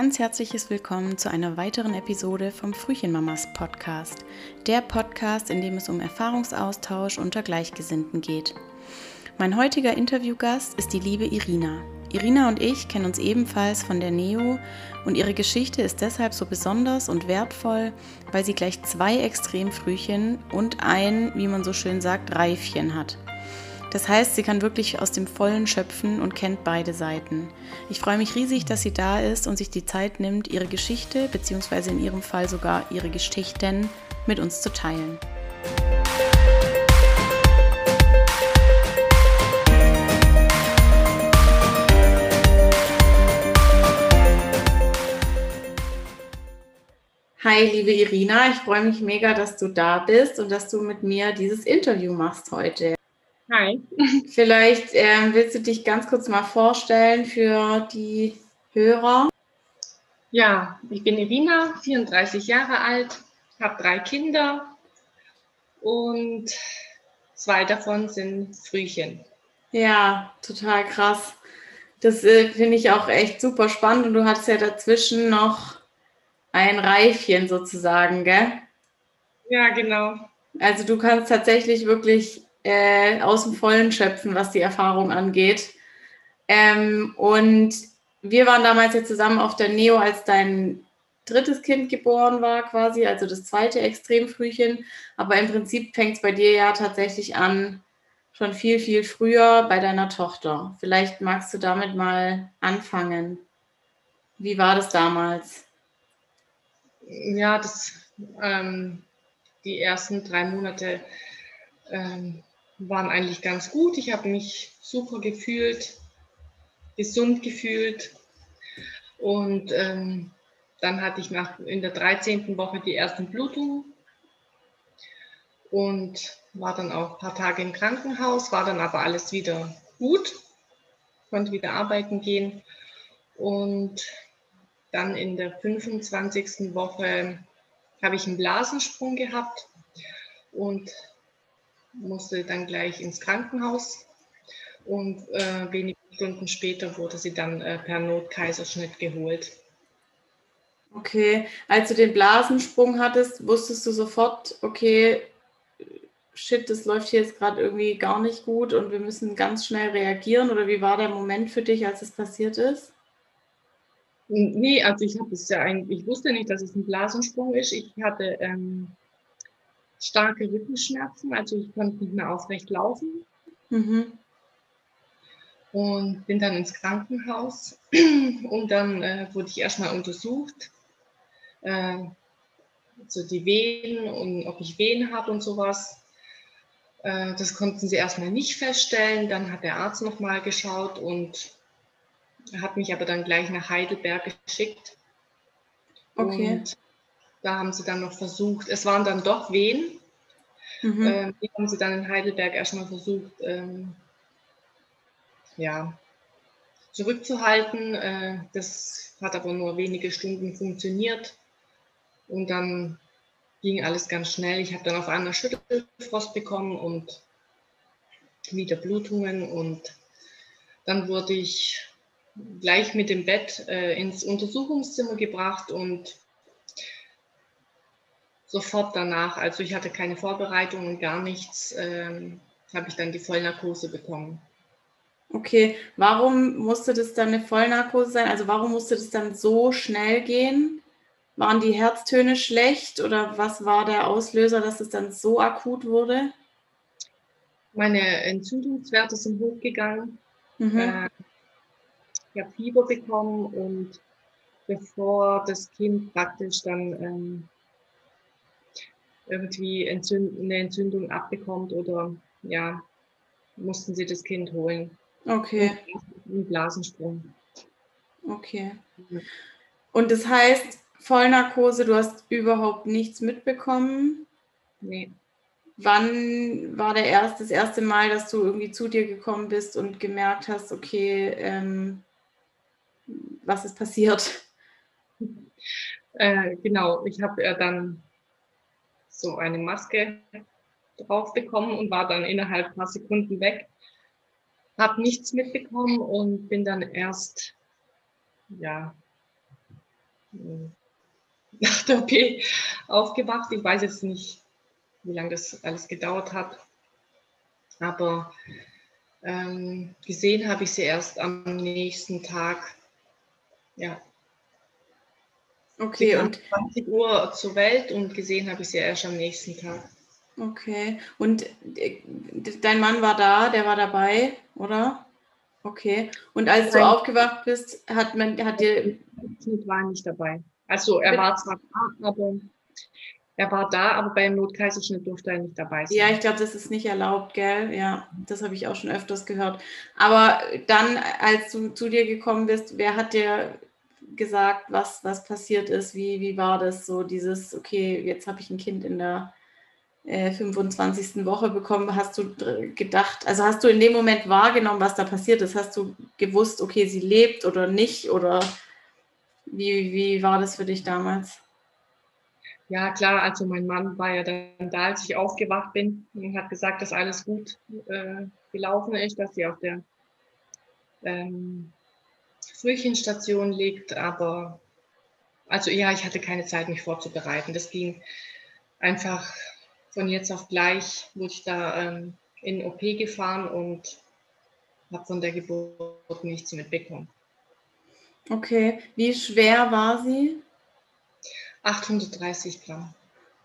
ganz herzliches Willkommen zu einer weiteren Episode vom Frühchenmamas Podcast. Der Podcast, in dem es um Erfahrungsaustausch unter Gleichgesinnten geht. Mein heutiger Interviewgast ist die liebe Irina. Irina und ich kennen uns ebenfalls von der NEO und ihre Geschichte ist deshalb so besonders und wertvoll, weil sie gleich zwei Extremfrühchen und ein, wie man so schön sagt, Reifchen hat. Das heißt, sie kann wirklich aus dem Vollen schöpfen und kennt beide Seiten. Ich freue mich riesig, dass sie da ist und sich die Zeit nimmt, ihre Geschichte bzw. in ihrem Fall sogar ihre Geschichten mit uns zu teilen. Hi, liebe Irina, ich freue mich mega, dass du da bist und dass du mit mir dieses Interview machst heute. Hi. Vielleicht ähm, willst du dich ganz kurz mal vorstellen für die Hörer. Ja, ich bin Irina, 34 Jahre alt, habe drei Kinder und zwei davon sind Frühchen. Ja, total krass. Das äh, finde ich auch echt super spannend und du hattest ja dazwischen noch ein Reifchen sozusagen, gell? Ja, genau. Also du kannst tatsächlich wirklich äh, aus dem Vollen schöpfen, was die Erfahrung angeht. Ähm, und wir waren damals ja zusammen auf der Neo, als dein drittes Kind geboren war, quasi, also das zweite Extremfrühchen. Aber im Prinzip fängt es bei dir ja tatsächlich an, schon viel, viel früher bei deiner Tochter. Vielleicht magst du damit mal anfangen. Wie war das damals? Ja, das, ähm, die ersten drei Monate ähm, waren eigentlich ganz gut. Ich habe mich super gefühlt, gesund gefühlt. Und ähm, dann hatte ich nach, in der 13. Woche die ersten Blutungen und war dann auch ein paar Tage im Krankenhaus, war dann aber alles wieder gut, konnte wieder arbeiten gehen. Und dann in der 25. Woche habe ich einen Blasensprung gehabt und musste dann gleich ins Krankenhaus und äh, wenige Stunden später wurde sie dann äh, per Notkaiserschnitt geholt. Okay, als du den Blasensprung hattest, wusstest du sofort, okay, shit, das läuft hier jetzt gerade irgendwie gar nicht gut und wir müssen ganz schnell reagieren? Oder wie war der Moment für dich, als es passiert ist? Nee, also ich habe es ja eigentlich, ich wusste nicht, dass es ein Blasensprung ist. Ich hatte ähm, starke Rückenschmerzen, also ich konnte nicht mehr aufrecht laufen. Mhm. Und bin dann ins Krankenhaus und dann äh, wurde ich erstmal untersucht, äh, so die Wehen und ob ich Wehen habe und sowas. Äh, das konnten sie erstmal nicht feststellen. Dann hat der Arzt nochmal geschaut und hat mich aber dann gleich nach Heidelberg geschickt. Okay. Und da haben sie dann noch versucht, es waren dann doch Wehen. Mhm. Ähm, die haben sie dann in Heidelberg erstmal versucht, ähm, ja, zurückzuhalten. Äh, das hat aber nur wenige Stunden funktioniert. Und dann ging alles ganz schnell. Ich habe dann auf einmal Schüttelfrost bekommen und wieder Blutungen. Und dann wurde ich gleich mit dem Bett äh, ins Untersuchungszimmer gebracht und sofort danach, also ich hatte keine Vorbereitung und gar nichts, ähm, habe ich dann die Vollnarkose bekommen. Okay, warum musste das dann eine Vollnarkose sein? Also warum musste das dann so schnell gehen? Waren die Herztöne schlecht oder was war der Auslöser, dass es dann so akut wurde? Meine Entzündungswerte sind hochgegangen. Mhm. Äh, ich habe Fieber bekommen und bevor das Kind praktisch dann ähm, irgendwie Entzünd eine Entzündung abbekommt oder ja, mussten sie das Kind holen. Okay. Ein Blasensprung. Okay. Und das heißt, Vollnarkose, du hast überhaupt nichts mitbekommen? Nee. Wann war der erst, das erste Mal, dass du irgendwie zu dir gekommen bist und gemerkt hast, okay, ähm, was ist passiert? Äh, genau, ich habe ja dann so eine Maske drauf bekommen und war dann innerhalb ein paar Sekunden weg. Habe nichts mitbekommen und bin dann erst, ja, nach der OP aufgewacht. Ich weiß jetzt nicht, wie lange das alles gedauert hat. Aber ähm, gesehen habe ich sie erst am nächsten Tag. Ja. Okay, und 20 Uhr zur Welt und gesehen habe ich sie erst am nächsten Tag. Okay, und äh, dein Mann war da, der war dabei, oder? Okay. Und als Nein. du aufgewacht bist, hat man, hat dir. Ich war nicht dabei. Also er war zwar da, aber er war da, aber beim Notkaiserschnitt durfte er nicht dabei sein. Ja, ich glaube, das ist nicht erlaubt, gell? Ja, das habe ich auch schon öfters gehört. Aber dann, als du zu dir gekommen bist, wer hat dir gesagt, was, was passiert ist? Wie, wie war das so, dieses, okay, jetzt habe ich ein Kind in der äh, 25. Woche bekommen, hast du gedacht, also hast du in dem Moment wahrgenommen, was da passiert ist? Hast du gewusst, okay, sie lebt oder nicht? Oder wie, wie war das für dich damals? Ja, klar, also mein Mann war ja dann da, als ich aufgewacht bin und hat gesagt, dass alles gut äh, gelaufen ist, dass sie auf der ähm, Frühchenstation liegt, aber also ja, ich hatte keine Zeit, mich vorzubereiten. Das ging einfach von jetzt auf gleich, wurde ich da ähm, in OP gefahren und habe von der Geburt nichts mitbekommen. Okay, wie schwer war sie? 830 Gramm.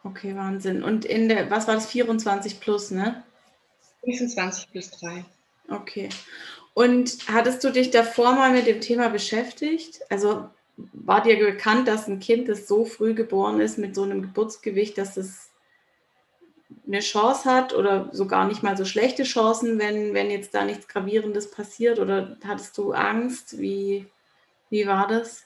Okay, Wahnsinn. Und in der, was war das, 24 plus, ne? 25 plus 3. Okay. Und hattest du dich davor mal mit dem Thema beschäftigt? Also war dir bekannt, dass ein Kind, das so früh geboren ist, mit so einem Geburtsgewicht, dass es eine Chance hat oder sogar nicht mal so schlechte Chancen, wenn, wenn jetzt da nichts Gravierendes passiert? Oder hattest du Angst? Wie, wie war das?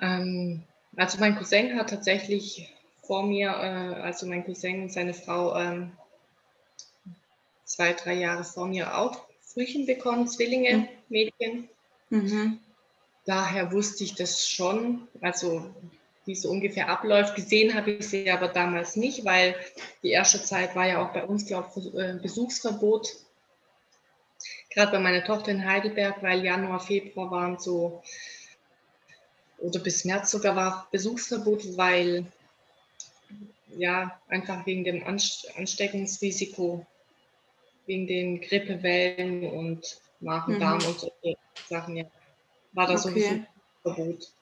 Ähm, also mein Cousin hat tatsächlich vor mir, äh, also mein Cousin und seine Frau, ähm, zwei, drei Jahre vor mir auch Frühchen bekommen, Zwillinge, mhm. Mädchen. Mhm. Daher wusste ich das schon, also wie so ungefähr abläuft. Gesehen habe ich sie aber damals nicht, weil die erste Zeit war ja auch bei uns, glaube ich, äh, Besuchsverbot gerade bei meiner Tochter in Heidelberg, weil Januar, Februar waren so, oder bis März sogar war Besuchsverbot, weil ja, einfach wegen dem Ansteckungsrisiko, wegen den Grippewellen und Magen-Darm mhm. und solche Sachen, ja, war da okay. so ein Verbot.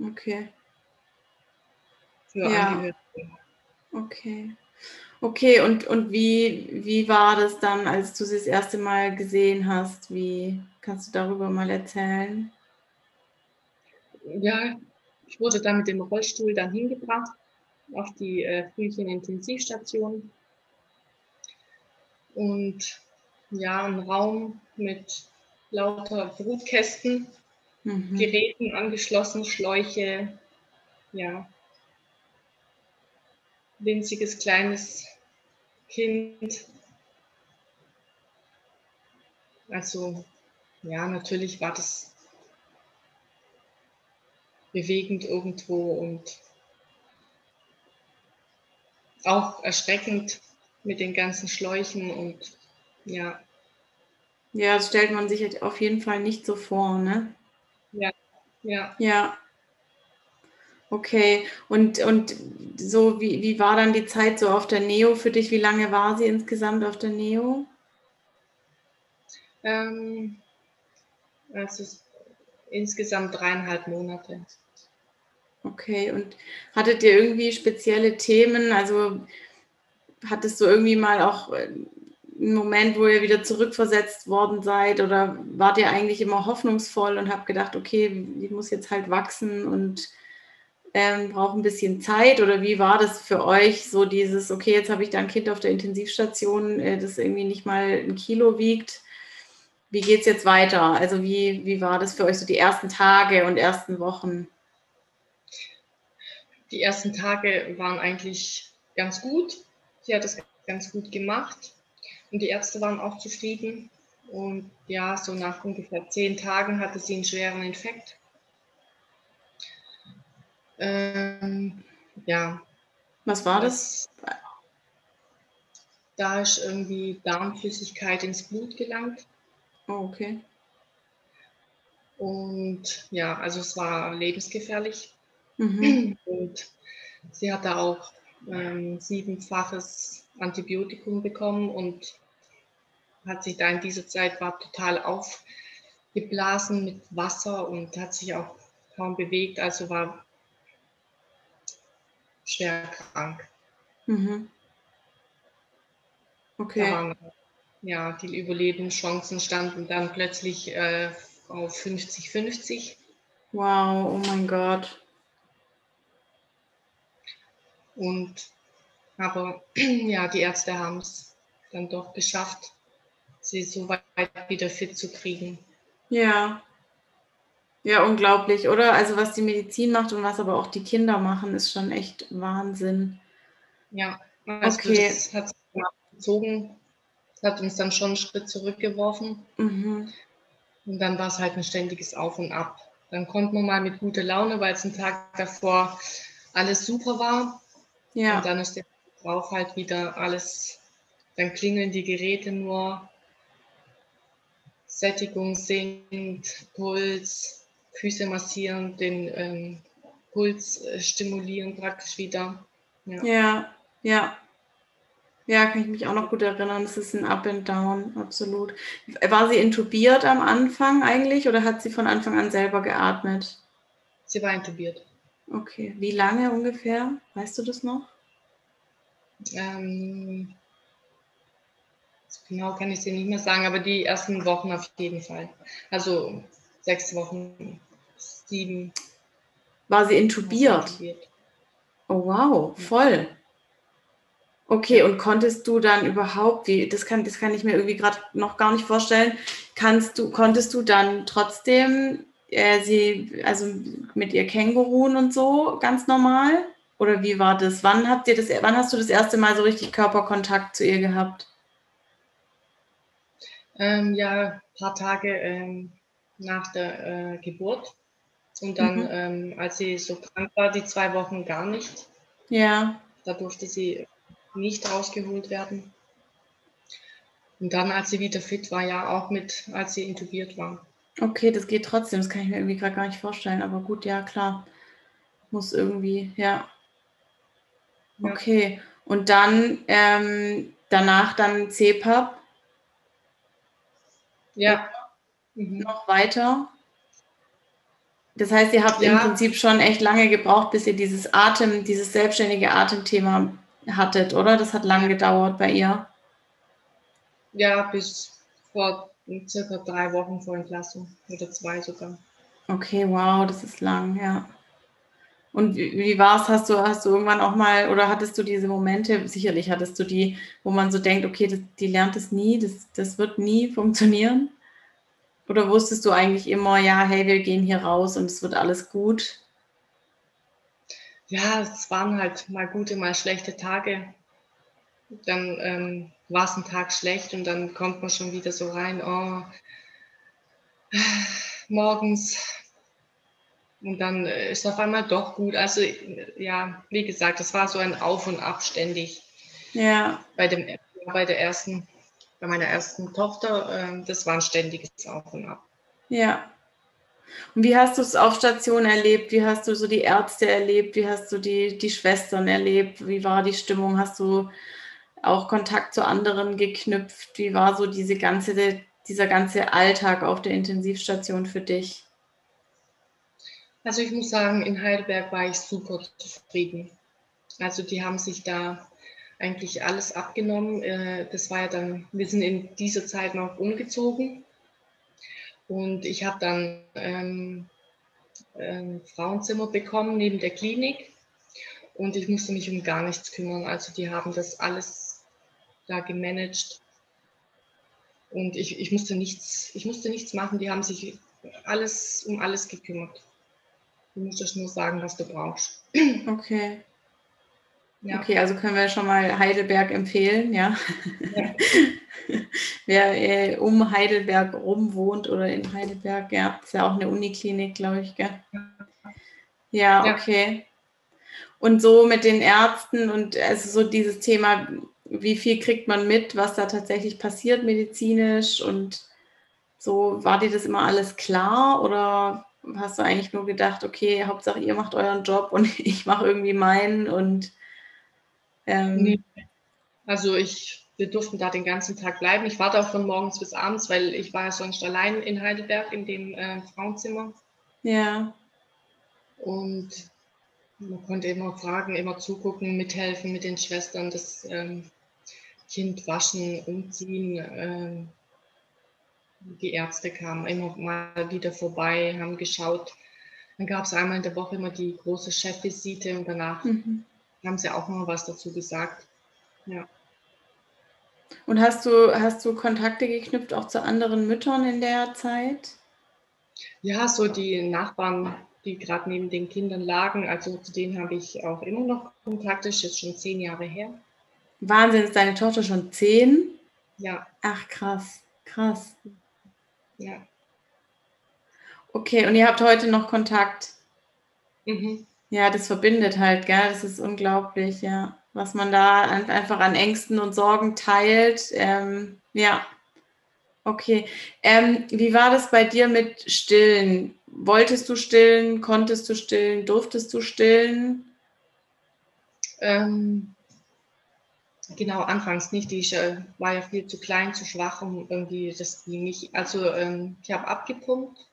Okay. Für ja. Angehörige. Okay. Okay, und, und wie, wie war das dann, als du sie das erste Mal gesehen hast? Wie kannst du darüber mal erzählen? Ja, ich wurde dann mit dem Rollstuhl dann hingebracht auf die äh, Frühchen-Intensivstation. Und ja, ein Raum mit lauter Brutkästen, mhm. Geräten angeschlossen, Schläuche, ja, winziges kleines Kind. Also ja, natürlich war das bewegend irgendwo und auch erschreckend mit den ganzen Schläuchen und ja. Ja, das stellt man sich auf jeden Fall nicht so vor, ne? Ja, ja. Ja, Okay, und, und so, wie, wie war dann die Zeit so auf der Neo für dich? Wie lange war sie insgesamt auf der Neo? Ähm, also insgesamt dreieinhalb Monate. Okay, und hattet ihr irgendwie spezielle Themen? Also hattest du irgendwie mal auch äh, einen Moment, wo ihr wieder zurückversetzt worden seid? Oder wart ihr eigentlich immer hoffnungsvoll und habt gedacht, okay, ich muss jetzt halt wachsen und ähm, braucht ein bisschen Zeit oder wie war das für euch so dieses, okay, jetzt habe ich da ein Kind auf der Intensivstation, äh, das irgendwie nicht mal ein Kilo wiegt. Wie geht es jetzt weiter? Also wie, wie war das für euch so die ersten Tage und ersten Wochen? Die ersten Tage waren eigentlich ganz gut. Sie hat es ganz gut gemacht und die Ärzte waren auch zufrieden. Und ja, so nach ungefähr zehn Tagen hatte sie einen schweren Infekt ähm, ja. Was war das? Da ist irgendwie Darmflüssigkeit ins Blut gelangt. Oh, okay. Und ja, also es war lebensgefährlich. Mhm. Und sie hatte auch ähm, siebenfaches Antibiotikum bekommen und hat sich da in dieser Zeit war total aufgeblasen mit Wasser und hat sich auch kaum bewegt, also war schwer krank. Mhm. Okay. Waren, ja, die Überlebenschancen standen dann plötzlich äh, auf 50-50. Wow, oh mein Gott. Und aber ja, die Ärzte haben es dann doch geschafft, sie so weit wieder fit zu kriegen. Ja. Ja, unglaublich, oder? Also was die Medizin macht und was aber auch die Kinder machen, ist schon echt Wahnsinn. Ja, also okay. das hat gezogen, hat uns dann schon einen Schritt zurückgeworfen. Mhm. Und dann war es halt ein ständiges Auf und Ab. Dann konnte man mal mit guter Laune, weil es einen Tag davor alles super war. Ja. Und dann ist der drauf halt wieder alles, dann klingeln die Geräte nur, Sättigung sinkt, Puls, Füße massieren, den ähm, Puls äh, stimulieren praktisch wieder. Ja. ja, ja. Ja, kann ich mich auch noch gut erinnern. Es ist ein Up and Down, absolut. War sie intubiert am Anfang eigentlich oder hat sie von Anfang an selber geatmet? Sie war intubiert. Okay. Wie lange ungefähr? Weißt du das noch? Ähm, genau kann ich dir nicht mehr sagen, aber die ersten Wochen auf jeden Fall. Also sechs Wochen, sieben. War sie intubiert? intubiert. Oh wow, voll. Okay, und konntest du dann überhaupt, wie, das kann, das kann ich mir irgendwie gerade noch gar nicht vorstellen, kannst du, konntest du dann trotzdem äh, sie, also mit ihr Känguruen und so ganz normal? Oder wie war das? Wann habt ihr das, wann hast du das erste Mal so richtig Körperkontakt zu ihr gehabt? Ähm, ja, ein paar Tage ähm, nach der äh, Geburt. Und dann, mhm. ähm, als sie so krank war, die zwei Wochen gar nicht. Ja. Da durfte sie nicht rausgeholt werden. Und dann, als sie wieder fit war, ja auch mit, als sie intubiert war. Okay, das geht trotzdem. Das kann ich mir irgendwie gerade gar nicht vorstellen. Aber gut, ja, klar. Muss irgendwie, ja. Okay. Und dann ähm, danach dann CPAP. Ja. Mhm. Noch weiter. Das heißt, ihr habt ja. im Prinzip schon echt lange gebraucht, bis ihr dieses Atem, dieses selbstständige Atemthema hattet, oder? Das hat lange gedauert bei ihr. Ja, bis vor circa drei Wochen vor Entlassung oder zwei sogar. Okay, wow, das ist lang, ja. Und wie, wie war es? Hast du, hast du irgendwann auch mal oder hattest du diese Momente, sicherlich hattest du die, wo man so denkt, okay, das, die lernt es nie, das, das wird nie funktionieren? Oder wusstest du eigentlich immer, ja, hey, wir gehen hier raus und es wird alles gut? Ja, es waren halt mal gute, mal schlechte Tage. Dann ähm, war es ein Tag schlecht und dann kommt man schon wieder so rein, oh, morgens und dann äh, ist auf einmal doch gut. Also ja, wie gesagt, das war so ein Auf und Ab ständig. Ja. Bei, dem, bei der ersten, bei meiner ersten Tochter, äh, das war ein ständiges Auf und Ab. Ja. Und wie hast du es auf Station erlebt? Wie hast du so die Ärzte erlebt? Wie hast du die, die Schwestern erlebt? Wie war die Stimmung? Hast du auch Kontakt zu anderen geknüpft? Wie war so diese ganze, dieser ganze Alltag auf der Intensivstation für dich? Also ich muss sagen, in Heidelberg war ich super zufrieden. Also die haben sich da eigentlich alles abgenommen. Äh, das war ja dann, wir sind in dieser Zeit noch umgezogen und ich habe dann ähm, ein Frauenzimmer bekommen neben der Klinik und ich musste mich um gar nichts kümmern. Also die haben das alles da gemanagt und ich, ich musste nichts, ich musste nichts machen. Die haben sich alles um alles gekümmert. Du musst nur sagen, was du brauchst. Okay. Ja. Okay, also können wir schon mal Heidelberg empfehlen, ja. ja. Wer äh, um Heidelberg rum wohnt oder in Heidelberg, ja, ist ja auch eine Uniklinik, glaube ich, gell? Ja, okay. Und so mit den Ärzten und also so dieses Thema, wie viel kriegt man mit, was da tatsächlich passiert medizinisch und So, war dir das immer alles klar oder hast du eigentlich nur gedacht, okay, Hauptsache ihr macht euren Job und ich mache irgendwie meinen und ähm also ich, wir durften da den ganzen Tag bleiben. Ich war da von morgens bis abends, weil ich war ja sonst allein in Heidelberg in dem äh, Frauenzimmer. Ja. Und man konnte immer fragen, immer zugucken, mithelfen mit den Schwestern, das ähm, Kind waschen, umziehen. Ähm, die Ärzte kamen immer mal wieder vorbei, haben geschaut. Dann gab es einmal in der Woche immer die große Chefvisite und danach mhm. haben sie auch noch was dazu gesagt. Ja. Und hast du, hast du Kontakte geknüpft auch zu anderen Müttern in der Zeit? Ja, so die Nachbarn, die gerade neben den Kindern lagen, also zu denen habe ich auch immer noch Kontakt, das ist jetzt schon zehn Jahre her. Wahnsinn, ist deine Tochter schon zehn? Ja. Ach, krass, krass. Ja. Okay, und ihr habt heute noch Kontakt? Mhm. Ja, das verbindet halt, gell? Das ist unglaublich, ja. Was man da einfach an Ängsten und Sorgen teilt. Ähm, ja. Okay. Ähm, wie war das bei dir mit Stillen? Wolltest du stillen? Konntest du stillen? Durftest du stillen? Ähm, Genau, anfangs nicht. Ich äh, war ja viel zu klein, zu schwach, um irgendwie das die nicht. Also ähm, ich habe abgepumpt.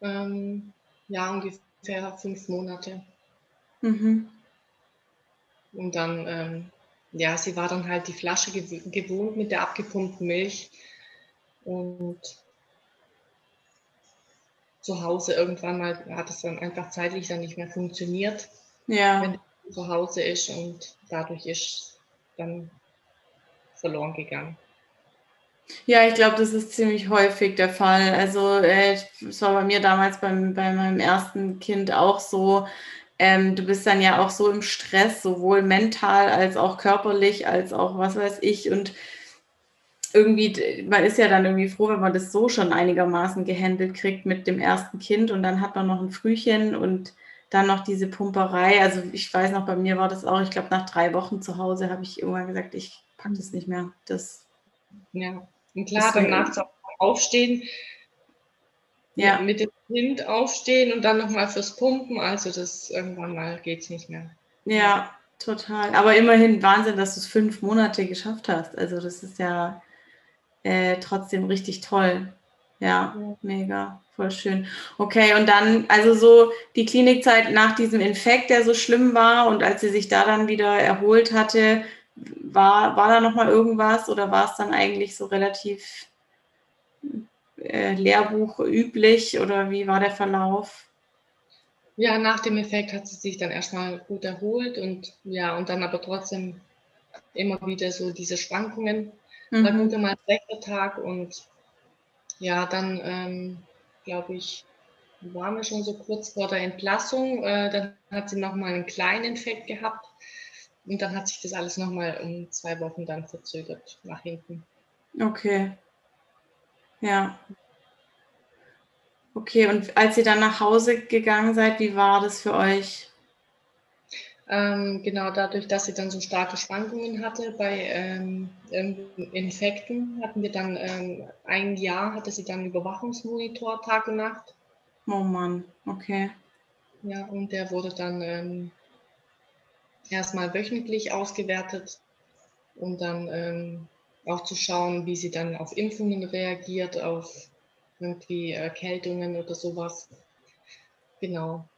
Ähm, ja, ungefähr fünf Monate. Mhm. Und dann, ähm, ja, sie war dann halt die Flasche gew gewohnt mit der abgepumpten Milch. Und zu Hause irgendwann mal hat es dann einfach zeitlich dann nicht mehr funktioniert. Ja. Wenn zu Hause ist und dadurch ist dann verloren gegangen. Ja, ich glaube, das ist ziemlich häufig der Fall. Also äh, es war bei mir damals beim, bei meinem ersten Kind auch so. Ähm, du bist dann ja auch so im Stress, sowohl mental als auch körperlich, als auch was weiß ich. Und irgendwie, man ist ja dann irgendwie froh, wenn man das so schon einigermaßen gehandelt kriegt mit dem ersten Kind und dann hat man noch ein Frühchen und dann noch diese Pumperei. Also ich weiß noch, bei mir war das auch, ich glaube, nach drei Wochen zu Hause habe ich irgendwann gesagt, ich packe das nicht mehr. Das ja, und klar, dann nachts aufstehen, ja. mit dem Kind aufstehen und dann nochmal fürs Pumpen. Also das irgendwann mal geht es nicht mehr. Ja, total. Aber immerhin Wahnsinn, dass du es fünf Monate geschafft hast. Also das ist ja äh, trotzdem richtig toll. Ja, mega, voll schön. Okay, und dann, also so die Klinikzeit nach diesem Infekt, der so schlimm war und als sie sich da dann wieder erholt hatte, war, war da nochmal irgendwas oder war es dann eigentlich so relativ äh, Lehrbuch üblich oder wie war der Verlauf? Ja, nach dem Effekt hat sie sich dann erstmal gut erholt und ja, und dann aber trotzdem immer wieder so diese Schwankungen. Mhm. Mal gut, mal ein schlechter Tag und ja, dann ähm, glaube ich, waren wir schon so kurz vor der Entlassung. Äh, dann hat sie nochmal einen kleinen Infekt gehabt und dann hat sich das alles nochmal um zwei Wochen dann verzögert nach hinten. Okay. Ja. Okay, und als ihr dann nach Hause gegangen seid, wie war das für euch? Ähm, genau dadurch, dass sie dann so starke Schwankungen hatte bei ähm, Infekten, hatten wir dann ähm, ein Jahr, hatte sie dann Überwachungsmonitor Tag und Nacht. Oh Mann, okay. Ja, und der wurde dann ähm, erstmal wöchentlich ausgewertet und dann ähm, auch zu schauen, wie sie dann auf Impfungen reagiert, auf irgendwie Erkältungen oder sowas. Genau.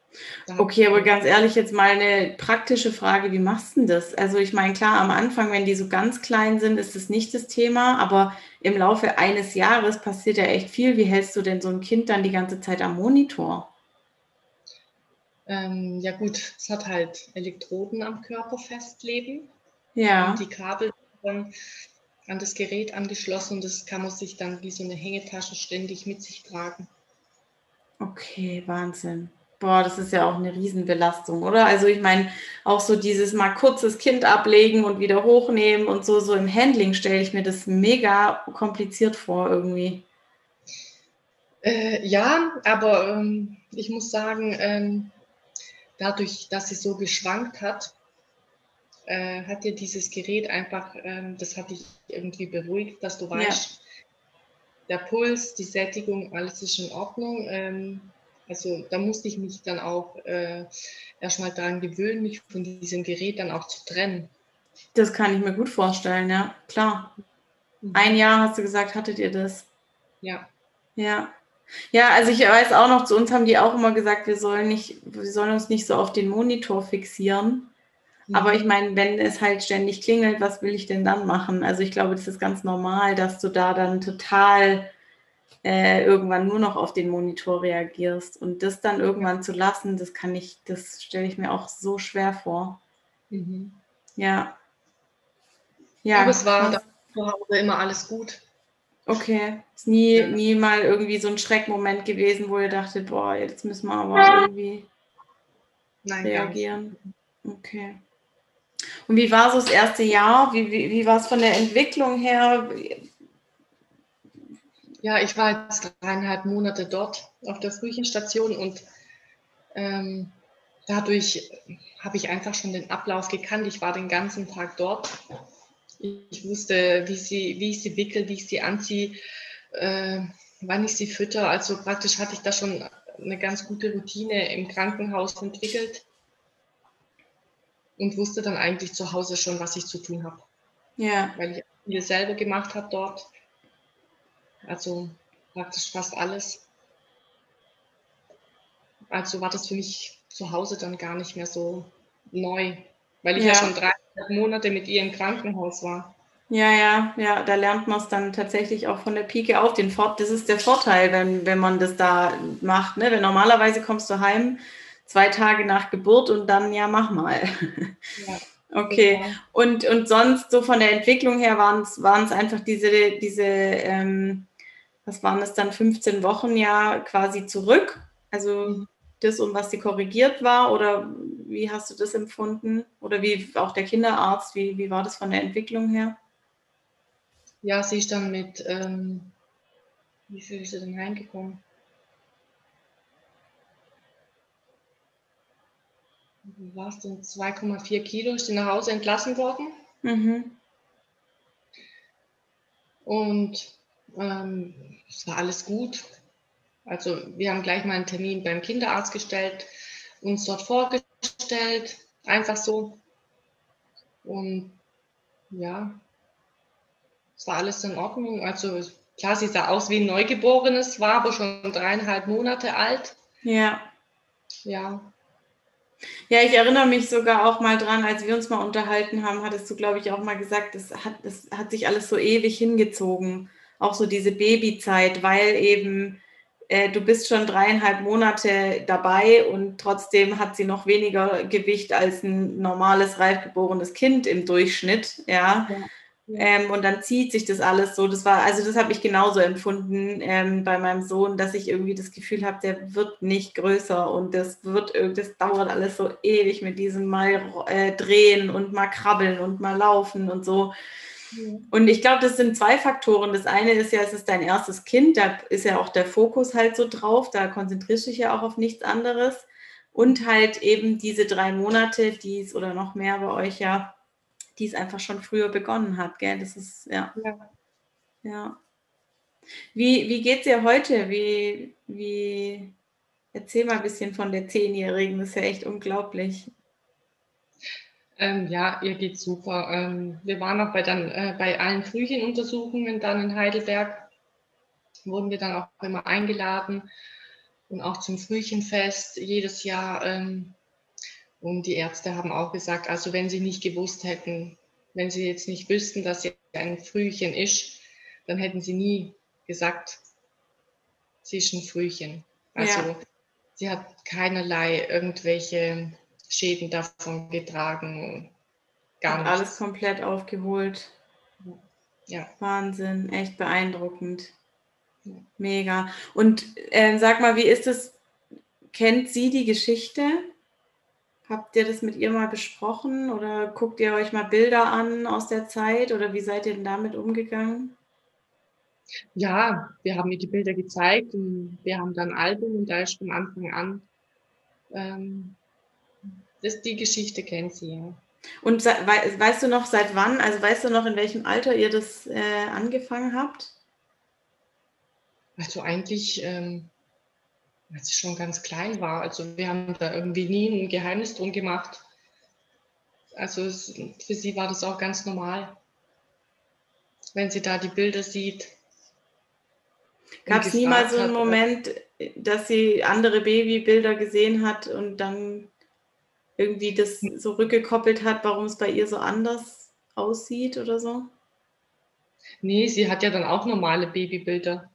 Okay, aber ganz ehrlich, jetzt mal eine praktische Frage, wie machst du denn das? Also ich meine, klar, am Anfang, wenn die so ganz klein sind, ist das nicht das Thema, aber im Laufe eines Jahres passiert ja echt viel. Wie hältst du denn so ein Kind dann die ganze Zeit am Monitor? Ähm, ja gut, es hat halt Elektroden am Körper festleben. Ja. Und die Kabel dann an das Gerät angeschlossen und das kann man sich dann wie so eine Hängetasche ständig mit sich tragen. Okay, Wahnsinn. Boah, das ist ja auch eine Riesenbelastung, oder? Also ich meine, auch so dieses mal kurzes Kind ablegen und wieder hochnehmen und so, so im Handling stelle ich mir das mega kompliziert vor irgendwie. Äh, ja, aber ähm, ich muss sagen, ähm, dadurch, dass sie so geschwankt hat, äh, hat dir dieses Gerät einfach, ähm, das hat dich irgendwie beruhigt, dass du weißt, der Puls, die Sättigung, alles ist in Ordnung. Ähm, also da musste ich mich dann auch äh, erstmal daran gewöhnen, mich von diesem Gerät dann auch zu trennen. Das kann ich mir gut vorstellen, ja, klar. Mhm. Ein Jahr hast du gesagt, hattet ihr das? Ja. Ja. Ja, also ich weiß auch noch, zu uns haben die auch immer gesagt, wir sollen nicht, wir sollen uns nicht so auf den Monitor fixieren. Mhm. Aber ich meine, wenn es halt ständig klingelt, was will ich denn dann machen? Also ich glaube, das ist ganz normal, dass du da dann total äh, irgendwann nur noch auf den Monitor reagierst. Und das dann irgendwann zu lassen, das kann ich, das stelle ich mir auch so schwer vor. Mhm. Ja. Ja. Aber es war zu Hause immer alles gut. Okay. Ist nie, ja. nie mal irgendwie so ein Schreckmoment gewesen, wo ihr dachtet, boah, jetzt müssen wir aber irgendwie Nein, reagieren. Okay. Und wie war so das erste Jahr? Wie, wie, wie war es von der Entwicklung her? Ja, ich war jetzt dreieinhalb Monate dort auf der Frühchenstation und ähm, dadurch habe ich einfach schon den Ablauf gekannt. Ich war den ganzen Tag dort. Ich wusste, wie, sie, wie ich sie wickel, wie ich sie anziehe, äh, wann ich sie fütter. Also praktisch hatte ich da schon eine ganz gute Routine im Krankenhaus entwickelt und wusste dann eigentlich zu Hause schon, was ich zu tun habe. Ja. Weil ich mir selber gemacht habe dort. Also praktisch fast alles. Also war das für mich zu Hause dann gar nicht mehr so neu, weil ich ja, ja schon drei Monate mit ihr im Krankenhaus war. Ja, ja, ja, da lernt man es dann tatsächlich auch von der Pike auf. Den Fort, das ist der Vorteil, wenn, wenn man das da macht. Ne? Wenn normalerweise kommst du heim zwei Tage nach Geburt und dann, ja, mach mal. Ja. Okay. Genau. Und, und sonst so von der Entwicklung her waren es einfach diese, diese ähm, was waren es dann, 15 Wochen ja quasi zurück? Also das, um was sie korrigiert war? Oder wie hast du das empfunden? Oder wie auch der Kinderarzt, wie, wie war das von der Entwicklung her? Ja, sie ist dann mit, ähm, wie viel ist sie denn reingekommen? Wie war es denn? 2,4 Kilo ist sie nach Hause entlassen worden. Mhm. Und ähm, es war alles gut. Also wir haben gleich mal einen Termin beim Kinderarzt gestellt, uns dort vorgestellt, einfach so. Und ja, es war alles in Ordnung. Also klar, sie sah aus wie ein Neugeborenes, war aber schon dreieinhalb Monate alt. Ja. Ja. Ja, ich erinnere mich sogar auch mal dran, als wir uns mal unterhalten haben, hattest du, glaube ich, auch mal gesagt, das hat, das hat sich alles so ewig hingezogen auch so diese Babyzeit, weil eben äh, du bist schon dreieinhalb Monate dabei und trotzdem hat sie noch weniger Gewicht als ein normales reifgeborenes Kind im Durchschnitt, ja. ja. Ähm, und dann zieht sich das alles so. Das war, also das habe ich genauso empfunden ähm, bei meinem Sohn, dass ich irgendwie das Gefühl habe, der wird nicht größer und das wird, das dauert alles so ewig mit diesem mal äh, drehen und mal krabbeln und mal laufen und so. Und ich glaube, das sind zwei Faktoren. Das eine ist ja, es ist dein erstes Kind, da ist ja auch der Fokus halt so drauf, da konzentrierst du dich ja auch auf nichts anderes. Und halt eben diese drei Monate, die es oder noch mehr bei euch ja, die es einfach schon früher begonnen hat, gell? Das ist, ja. Ja. ja. Wie, wie geht es dir heute? Wie, wie, erzähl mal ein bisschen von der Zehnjährigen, das ist ja echt unglaublich. Ähm, ja, ihr geht super. Ähm, wir waren auch bei, dann, äh, bei allen Frühchenuntersuchungen dann in Heidelberg, wurden wir dann auch immer eingeladen und auch zum Frühchenfest jedes Jahr. Ähm, und die Ärzte haben auch gesagt, also wenn sie nicht gewusst hätten, wenn sie jetzt nicht wüssten, dass sie ein Frühchen ist, dann hätten sie nie gesagt, sie ist ein Frühchen. Also ja. sie hat keinerlei irgendwelche Schäden davon getragen. Gar nicht. Alles komplett aufgeholt. Ja. Wahnsinn, echt beeindruckend. Mega. Und äh, sag mal, wie ist es? Kennt sie die Geschichte? Habt ihr das mit ihr mal besprochen oder guckt ihr euch mal Bilder an aus der Zeit oder wie seid ihr denn damit umgegangen? Ja, wir haben ihr die Bilder gezeigt und wir haben dann ein Album und da ist von Anfang an ähm, das, die Geschichte kennt sie, ja. Und weißt du noch, seit wann, also weißt du noch, in welchem Alter ihr das äh, angefangen habt? Also eigentlich, ähm, als ich schon ganz klein war, also wir haben da irgendwie nie ein Geheimnis drum gemacht. Also es, für sie war das auch ganz normal, wenn sie da die Bilder sieht. Gab es niemals so einen Moment, dass sie andere Babybilder gesehen hat und dann irgendwie das so rückgekoppelt hat, warum es bei ihr so anders aussieht oder so? Nee, sie hat ja dann auch normale Babybilder.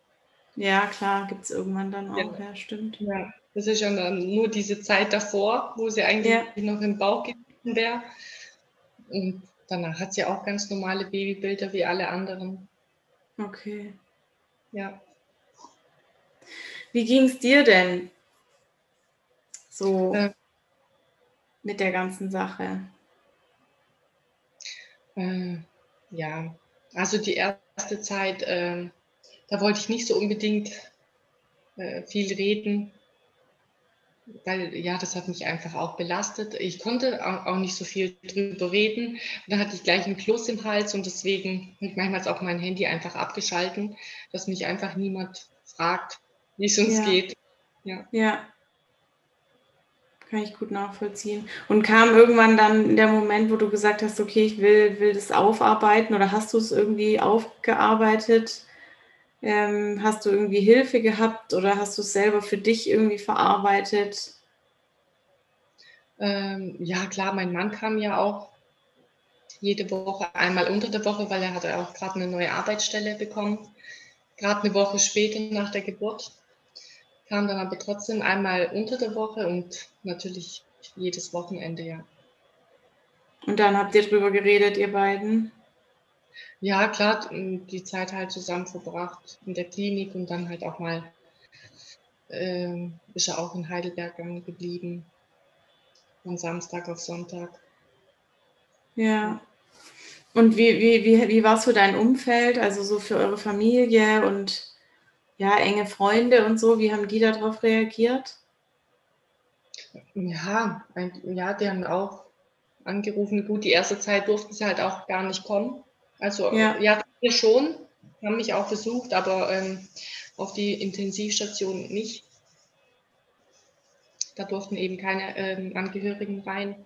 Ja, klar, gibt es irgendwann dann auch, ja, ja stimmt. Ja, das ist ja dann nur diese Zeit davor, wo sie eigentlich ja. noch im Bauch gewesen wäre. Und danach hat sie auch ganz normale Babybilder wie alle anderen. Okay. Ja. Wie ging es dir denn so äh, mit der ganzen Sache? Äh, ja, also die erste Zeit, äh, da wollte ich nicht so unbedingt äh, viel reden, weil ja, das hat mich einfach auch belastet. Ich konnte auch nicht so viel drüber reden. Und dann hatte ich gleich einen Kloß im Hals und deswegen habe ich manchmal auch mein Handy einfach abgeschalten, dass mich einfach niemand fragt, wie es uns ja. geht. Ja. ja. Kann ich gut nachvollziehen. Und kam irgendwann dann der Moment, wo du gesagt hast, okay, ich will, will das aufarbeiten oder hast du es irgendwie aufgearbeitet? Ähm, hast du irgendwie Hilfe gehabt oder hast du es selber für dich irgendwie verarbeitet? Ähm, ja, klar, mein Mann kam ja auch jede Woche, einmal unter der Woche, weil er hatte auch gerade eine neue Arbeitsstelle bekommen. Gerade eine Woche später nach der Geburt kam dann aber trotzdem einmal unter der Woche und natürlich jedes Wochenende, ja. Und dann habt ihr drüber geredet, ihr beiden? Ja, klar, die Zeit halt zusammen verbracht in der Klinik und dann halt auch mal äh, ist er auch in Heidelberg geblieben. Von Samstag auf Sonntag. Ja. Und wie, wie, wie, wie war es für dein Umfeld, also so für eure Familie und ja, enge Freunde und so, wie haben die darauf reagiert? Ja, ja, die haben auch angerufen. Gut, die erste Zeit durften sie halt auch gar nicht kommen. Also ja, ja schon, haben mich auch besucht, aber ähm, auf die Intensivstation nicht. Da durften eben keine ähm, Angehörigen rein,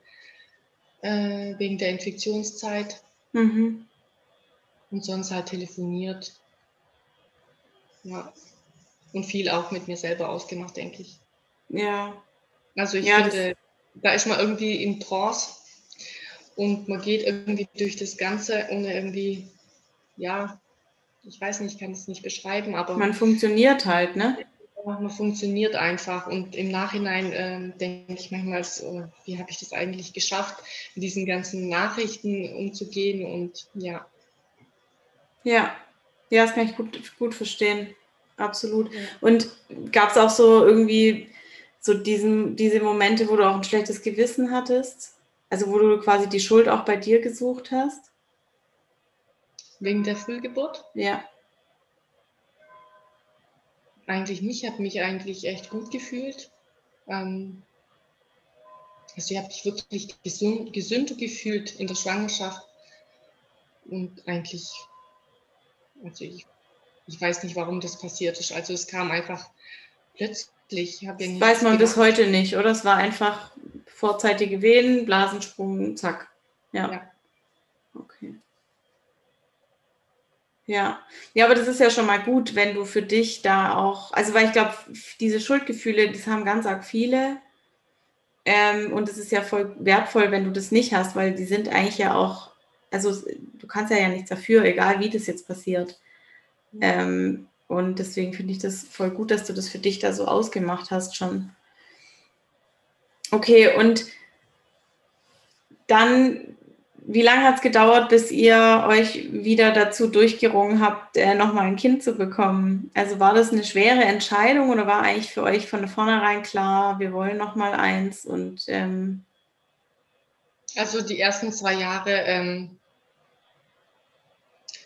äh, wegen der Infektionszeit. Mhm. Und sonst halt telefoniert. Ja. Und viel auch mit mir selber ausgemacht, denke ich. Ja. Also ich ja, finde, da ist man irgendwie in Trance und man geht irgendwie durch das Ganze ohne irgendwie, ja, ich weiß nicht, ich kann es nicht beschreiben, aber. Man funktioniert halt, ne? Man funktioniert einfach und im Nachhinein äh, denke ich manchmal, so, wie habe ich das eigentlich geschafft, mit diesen ganzen Nachrichten umzugehen und ja. Ja, ja, das kann ich gut, gut verstehen. Absolut. Und gab es auch so irgendwie so diesen, diese Momente, wo du auch ein schlechtes Gewissen hattest? Also wo du quasi die Schuld auch bei dir gesucht hast? Wegen der Frühgeburt? Ja. Eigentlich nicht. Ich habe mich eigentlich echt gut gefühlt. Ähm, also ich habe mich wirklich gesund, gesünder gefühlt in der Schwangerschaft. Und eigentlich also ich, ich weiß nicht, warum das passiert ist. Also es kam einfach plötzlich. Ja weiß man gedacht. bis heute nicht, oder? Es war einfach vorzeitige Wehen, Blasensprung, zack. Ja. ja. Okay. Ja, ja, aber das ist ja schon mal gut, wenn du für dich da auch, also weil ich glaube, diese Schuldgefühle, das haben ganz arg viele. Ähm, und es ist ja voll wertvoll, wenn du das nicht hast, weil die sind eigentlich ja auch also du kannst ja, ja nichts dafür, egal wie das jetzt passiert. Ähm, und deswegen finde ich das voll gut, dass du das für dich da so ausgemacht hast schon. Okay, und dann, wie lange hat es gedauert, bis ihr euch wieder dazu durchgerungen habt, äh, nochmal ein Kind zu bekommen? Also war das eine schwere Entscheidung oder war eigentlich für euch von vornherein klar, wir wollen nochmal eins und ähm also die ersten zwei Jahre ähm,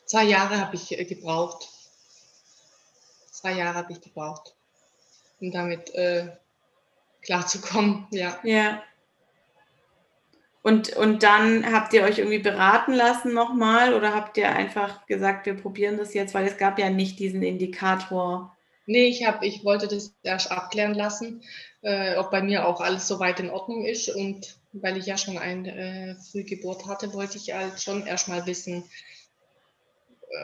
Zwei Jahre habe ich äh, gebraucht. Zwei Jahre habe ich gebraucht, um damit äh, klarzukommen, ja. Ja. Und, und dann habt ihr euch irgendwie beraten lassen nochmal oder habt ihr einfach gesagt, wir probieren das jetzt, weil es gab ja nicht diesen Indikator Nee, ich, hab, ich wollte das erst abklären lassen, äh, ob bei mir auch alles soweit in Ordnung ist. Und weil ich ja schon eine äh, Frühgeburt hatte, wollte ich halt schon erstmal wissen,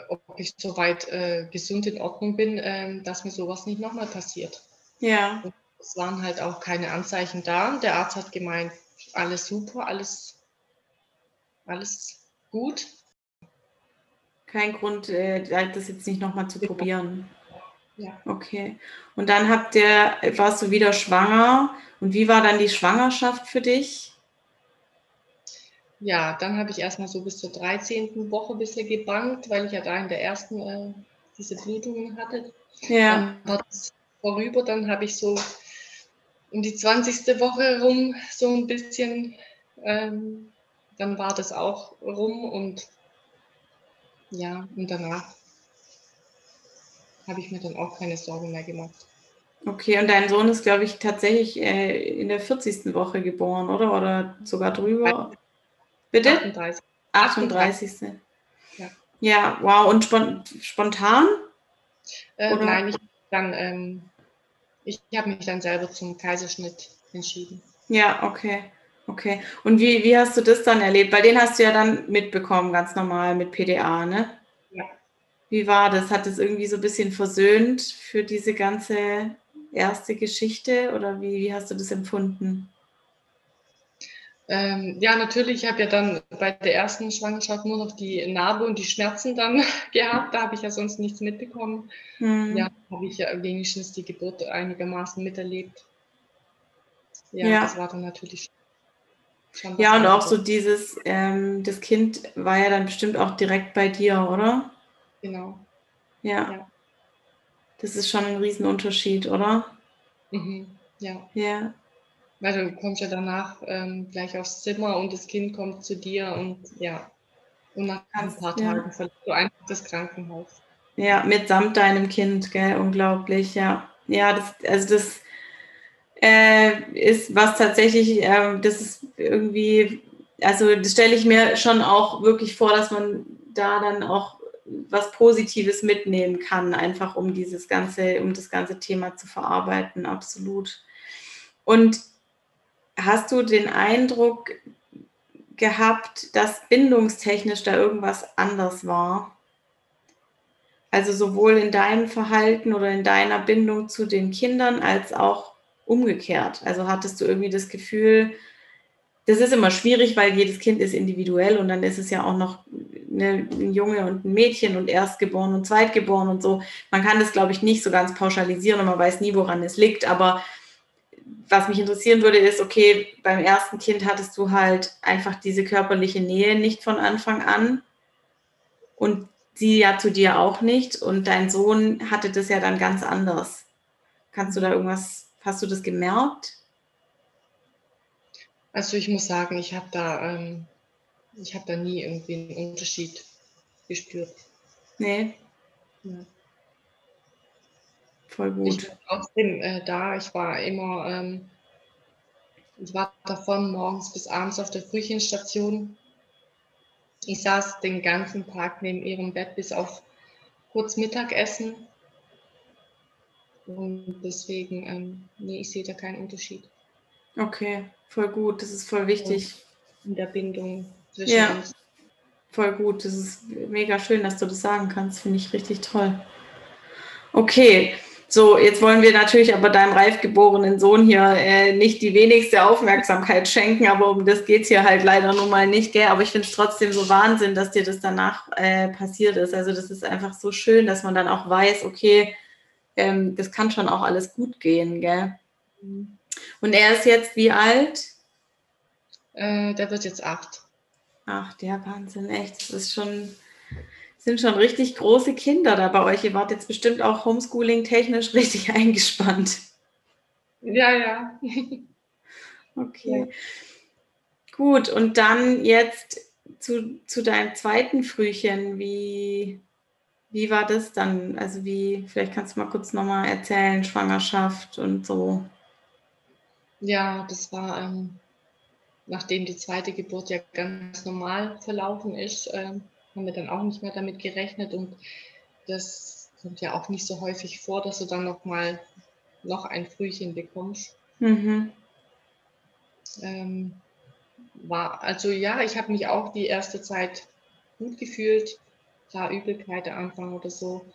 ob ich soweit äh, gesund in Ordnung bin, äh, dass mir sowas nicht nochmal passiert. Ja. Und es waren halt auch keine Anzeichen da. Der Arzt hat gemeint, alles super, alles, alles gut. Kein Grund, äh, das jetzt nicht nochmal zu probieren. Ja. Okay. Und dann habt ihr, warst du wieder schwanger. Und wie war dann die Schwangerschaft für dich? Ja, dann habe ich erstmal so bis zur 13. Woche ein bisschen gebankt, weil ich ja da in der ersten äh, diese Blutungen hatte. Ja. Dann war es vorüber, dann habe ich so um die 20. Woche rum so ein bisschen, ähm, dann war das auch rum und ja, und danach habe ich mir dann auch keine Sorgen mehr gemacht. Okay, und dein Sohn ist, glaube ich, tatsächlich äh, in der 40. Woche geboren, oder? Oder sogar drüber? Bitte? 38. 38. Ja. Ja, wow. Und spon spontan? Äh, nein, ich dann, ähm, ich habe mich dann selber zum Kaiserschnitt entschieden. Ja, okay. Okay. Und wie, wie hast du das dann erlebt? Weil den hast du ja dann mitbekommen, ganz normal mit PDA, ne? Ja. Wie war das? Hat es irgendwie so ein bisschen versöhnt für diese ganze erste Geschichte oder wie, wie hast du das empfunden? Ähm, ja, natürlich, ich habe ja dann bei der ersten Schwangerschaft nur noch die Narbe und die Schmerzen dann gehabt. Da habe ich ja sonst nichts mitbekommen. Hm. Ja, habe ich ja wenigstens die Geburt einigermaßen miterlebt. Ja, Ja. das war dann natürlich schon Ja, und auch so dieses, ähm, das Kind war ja dann bestimmt auch direkt bei dir, oder? Genau. Ja. Ja. Das ist schon ein Riesenunterschied, oder? Mhm. Ja, Ja. Weil du kommst ja danach ähm, gleich aufs Zimmer und das Kind kommt zu dir und ja, und nach ein paar ja. Tagen verlässt du einfach das Krankenhaus. Ja, mitsamt deinem Kind, gell? Unglaublich, ja. Ja, das, also das äh, ist was tatsächlich, ähm, das ist irgendwie, also das stelle ich mir schon auch wirklich vor, dass man da dann auch was Positives mitnehmen kann, einfach um dieses ganze, um das ganze Thema zu verarbeiten, absolut. Und hast du den Eindruck gehabt, dass bindungstechnisch da irgendwas anders war? Also sowohl in deinem Verhalten oder in deiner Bindung zu den Kindern als auch umgekehrt. Also hattest du irgendwie das Gefühl, das ist immer schwierig, weil jedes Kind ist individuell und dann ist es ja auch noch eine, ein Junge und ein Mädchen und Erstgeboren und Zweitgeboren und so. Man kann das, glaube ich, nicht so ganz pauschalisieren und man weiß nie, woran es liegt. Aber was mich interessieren würde, ist, okay, beim ersten Kind hattest du halt einfach diese körperliche Nähe nicht von Anfang an und sie ja zu dir auch nicht und dein Sohn hatte das ja dann ganz anders. Kannst du da irgendwas, hast du das gemerkt? Also ich muss sagen, ich habe da, ähm, ich habe da nie irgendwie einen Unterschied gespürt. Nee, Ja. Voll Ich gut. war trotzdem äh, da. Ich war immer, ähm, ich war davon morgens bis abends auf der Frühchenstation. Ich saß den ganzen Tag neben ihrem Bett bis auf kurz Mittagessen. Und deswegen, ähm, nee, ich sehe da keinen Unterschied Okay, voll gut. Das ist voll wichtig. in der Bindung zwischen Ja. uns. Voll gut. Das ist mega schön, dass du das sagen kannst. Finde ich richtig toll. Okay, so, jetzt wollen wir natürlich aber deinem reif geborenen Sohn hier äh, nicht die wenigste Aufmerksamkeit schenken, aber um das geht es hier halt leider nun mal nicht, gell? Aber ich finde es trotzdem so Wahnsinn, dass dir das danach äh, passiert ist. Also das ist einfach so schön, dass man dann auch weiß, okay, ähm, das kann schon auch alles gut gehen, gell? Und er ist jetzt wie alt? Äh, der wird jetzt acht. Ach, der Wahnsinn, echt. Das ist schon, sind schon richtig große Kinder da bei euch. Ihr wart jetzt bestimmt auch Homeschooling-technisch richtig eingespannt. Ja, ja. Okay. Gut, und dann jetzt zu, zu deinem zweiten Frühchen. Wie, wie war das dann? Also wie, vielleicht kannst du mal kurz nochmal erzählen, Schwangerschaft und so. Ja, das war, ähm, nachdem die zweite Geburt ja ganz normal verlaufen ist, ähm, haben wir dann auch nicht mehr damit gerechnet und das kommt ja auch nicht so häufig vor, dass du dann noch mal noch ein Frühchen bekommst. Mhm. Ähm, war, also ja, ich habe mich auch die erste Zeit gut gefühlt. Klar, Übelkeit am Anfang oder so.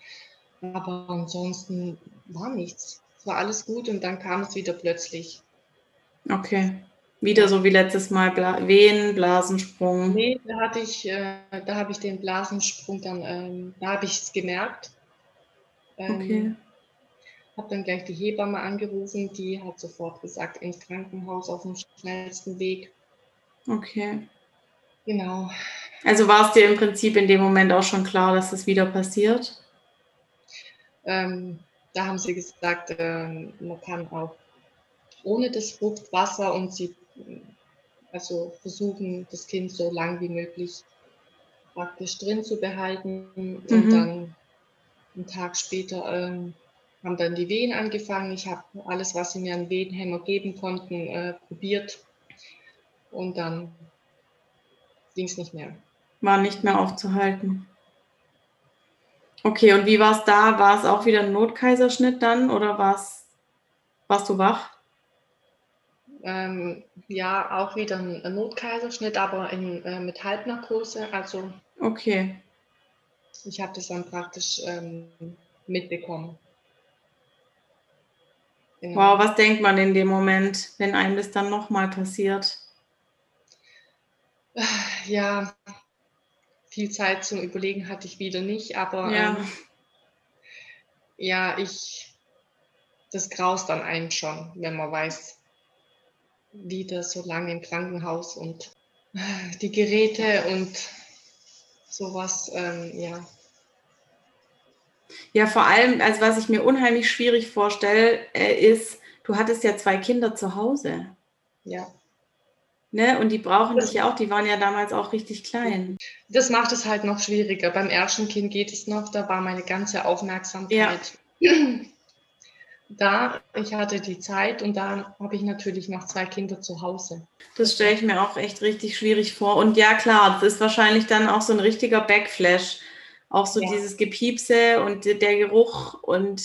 Aber ansonsten war nichts. Es war alles gut und dann kam es wieder plötzlich. Okay. Wieder so wie letztes Mal Bla Wehen, Blasensprung. Nee, da hatte ich, äh, da habe ich den Blasensprung dann, ähm, da habe ich es gemerkt. Ähm, okay. Habe dann gleich die Hebamme angerufen, die hat sofort gesagt, ins Krankenhaus auf dem schnellsten Weg. Okay. Genau. Also war es dir im Prinzip in dem Moment auch schon klar, dass das wieder passiert? Ähm, da haben sie gesagt, äh, man kann auch ohne das Fruchtwasser und sie also versuchen, das Kind so lang wie möglich praktisch drin zu behalten. Mhm. Und dann einen Tag später ähm, haben dann die Wehen angefangen. Ich habe alles, was sie mir an Wehenhämmer geben konnten, äh, probiert. Und dann ging es nicht mehr. War nicht mehr aufzuhalten. Okay, und wie war es da? War es auch wieder ein Notkaiserschnitt dann oder war's, warst du wach? Ähm, ja, auch wieder ein Notkaiserschnitt, aber in, äh, mit Halbnarkose. Also okay. Ich habe das dann praktisch ähm, mitbekommen. Genau. Wow, was denkt man in dem Moment, wenn einem das dann nochmal passiert? Ja, viel Zeit zum Überlegen hatte ich wieder nicht, aber ja, ähm, ja ich, das graust dann einen schon, wenn man weiß, wie das so lange im Krankenhaus und die Geräte und sowas, ähm, ja. Ja, vor allem, also was ich mir unheimlich schwierig vorstelle, äh, ist, du hattest ja zwei Kinder zu Hause. Ja. Ne? Und die brauchen das, dich ja auch, die waren ja damals auch richtig klein. Das macht es halt noch schwieriger. Beim ersten Kind geht es noch, da war meine ganze Aufmerksamkeit ja. da. Ich hatte die Zeit und da habe ich natürlich noch zwei Kinder zu Hause. Das stelle ich mir auch echt richtig schwierig vor. Und ja, klar, das ist wahrscheinlich dann auch so ein richtiger Backflash. Auch so ja. dieses Gepiepse und der Geruch und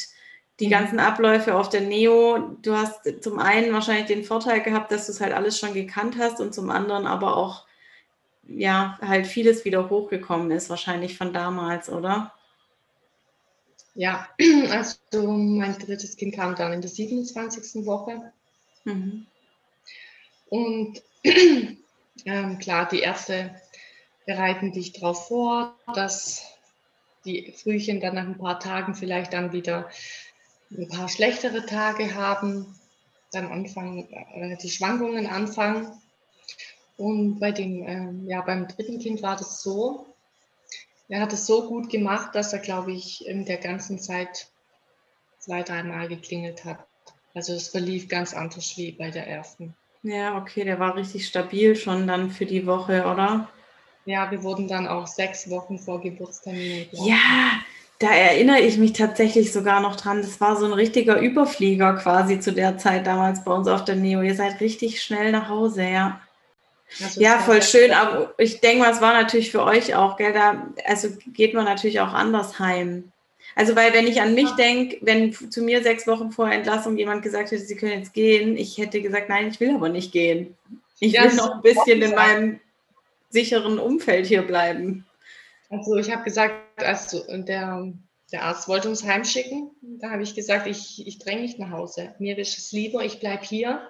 die mhm. ganzen Abläufe auf der Neo, du hast zum einen wahrscheinlich den Vorteil gehabt, dass du es halt alles schon gekannt hast und zum anderen aber auch, ja, halt vieles wieder hochgekommen ist, wahrscheinlich von damals, oder? Ja, also mein drittes Kind kam dann in der 27. Woche. Mhm. Und ähm, klar, die Ärzte bereiten dich darauf vor, dass die Frühchen dann nach ein paar Tagen vielleicht dann wieder ein paar schlechtere Tage haben, dann anfangen, äh, die Schwankungen anfangen. Und bei dem, äh, ja, beim dritten Kind war das so, er hat es so gut gemacht, dass er, glaube ich, in der ganzen Zeit zwei, dreimal geklingelt hat. Also es verlief ganz anders wie bei der ersten. Ja, okay, der war richtig stabil schon dann für die Woche, oder? Ja, wir wurden dann auch sechs Wochen vor Geburtstermin. Ja, da erinnere ich mich tatsächlich sogar noch dran. Das war so ein richtiger Überflieger quasi zu der Zeit damals bei uns auf der Neo. Ihr seid richtig schnell nach Hause, ja. Also ja, voll schön. Aber ich denke mal, es war natürlich für euch auch, gell? Da, also geht man natürlich auch anders heim. Also, weil wenn ich an mich denke, wenn zu mir sechs Wochen vor Entlassung jemand gesagt hätte, sie können jetzt gehen, ich hätte gesagt, nein, ich will aber nicht gehen. Ich ja, will noch ein bisschen in meinem sicheren Umfeld hier bleiben. Also ich habe gesagt, also der, der Arzt wollte uns heimschicken. Da habe ich gesagt, ich, ich dränge nicht nach Hause. Mir ist es lieber, ich bleibe hier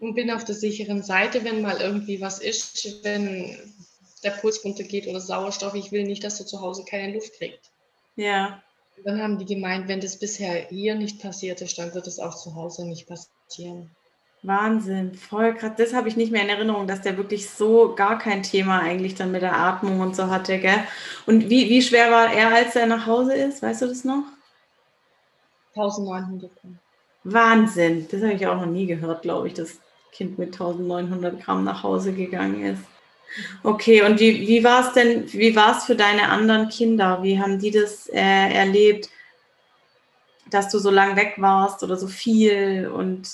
und bin auf der sicheren Seite, wenn mal irgendwie was ist, wenn der Puls runtergeht oder Sauerstoff. Ich will nicht, dass er zu Hause keine Luft kriegt. Ja. Dann haben die gemeint, wenn das bisher hier nicht passiert ist, dann wird es auch zu Hause nicht passieren. Wahnsinn, voll krass. Das habe ich nicht mehr in Erinnerung, dass der wirklich so gar kein Thema eigentlich dann mit der Atmung und so hatte, gell? Und wie, wie schwer war er, als er nach Hause ist? Weißt du das noch? 1900 Gramm. Wahnsinn, das habe ich auch noch nie gehört, glaube ich, dass Kind mit 1900 Gramm nach Hause gegangen ist. Okay, und wie, wie war es denn, wie war es für deine anderen Kinder? Wie haben die das äh, erlebt, dass du so lange weg warst oder so viel und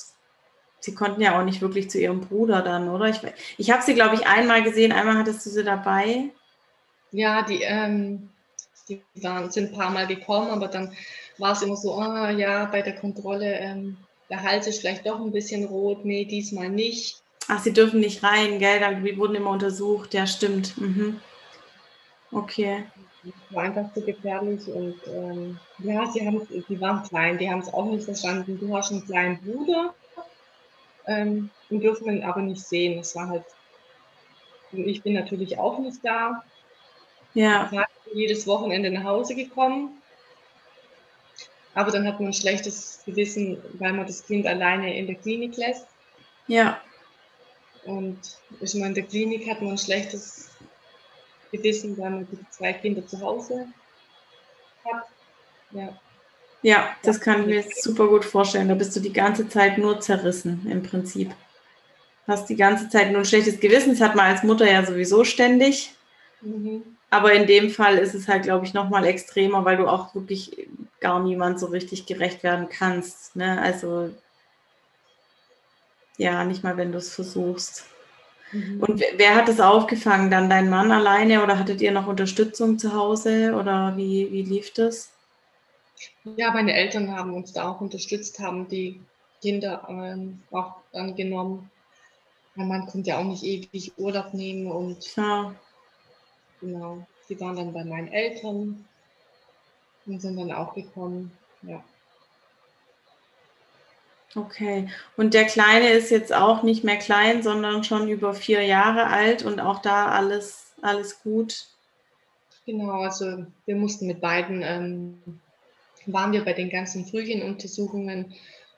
sie konnten ja auch nicht wirklich zu ihrem Bruder dann, oder? Ich, ich habe sie, glaube ich, einmal gesehen, einmal hattest du sie dabei. Ja, die, ähm, Die waren, sind ein paar Mal gekommen, aber dann war es immer so, ah ja, bei der Kontrolle, ähm, der Hals ist vielleicht doch ein bisschen rot, nee, diesmal nicht. Ach, sie dürfen nicht rein, gell? Da wurden immer untersucht, ja, stimmt. Mhm. Okay. War einfach zu gefährlich und ähm, ja, sie haben, die waren klein, die haben es auch nicht verstanden. Du hast einen kleinen Bruder ähm, und dürfen ihn aber nicht sehen. Das war halt, ich bin natürlich auch nicht da. Ja. Ich bin jedes Wochenende nach Hause gekommen. Aber dann hat man ein schlechtes Gewissen, weil man das Kind alleine in der Klinik lässt. Ja. Und ist man in der Klinik, hat man ein schlechtes Gewissen, weil man die zwei Kinder zu Hause hat. Ja. Ja, das kann ich mir super gut vorstellen. Da bist du die ganze Zeit nur zerrissen im Prinzip. Hast die ganze Zeit nur ein schlechtes Gewissen. Das hat man als Mutter ja sowieso ständig. Mhm. Aber in dem Fall ist es halt, glaube ich, nochmal extremer, weil du auch wirklich gar niemand so richtig gerecht werden kannst. Ne? Also ja, nicht mal, wenn du es versuchst. Mhm. Und wer hat es aufgefangen? Dann dein Mann alleine oder hattet ihr noch Unterstützung zu Hause oder wie, wie lief das? Ja, meine Eltern haben uns da auch unterstützt, haben die Kinder ähm, auch angenommen. Mein Mann konnte ja auch nicht ewig Urlaub nehmen und ja. genau, sie waren dann bei meinen Eltern und sind dann auch gekommen. Ja. Okay. Und der Kleine ist jetzt auch nicht mehr klein, sondern schon über vier Jahre alt und auch da alles, alles gut. Genau, also wir mussten mit beiden, ähm, waren wir bei den ganzen Frühchenuntersuchungen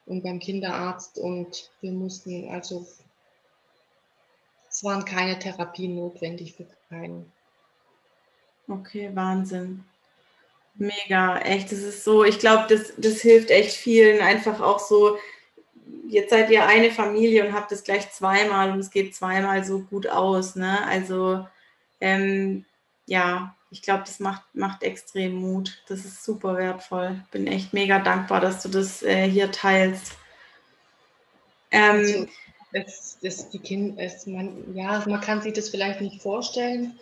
und beim Kinderarzt und wir mussten, also es waren keine Therapien notwendig für keinen. Okay, Wahnsinn. Mega, echt. Das ist so, ich glaube, das, das hilft echt vielen, einfach auch so jetzt seid ihr eine Familie und habt es gleich zweimal und es geht zweimal so gut aus. Ne? Also ähm, ja, ich glaube, das macht, macht extrem Mut. Das ist super wertvoll. Bin echt mega dankbar, dass du das äh, hier teilst. Ähm, also, das, das, die kind, es, man, ja, man kann sich das vielleicht nicht vorstellen,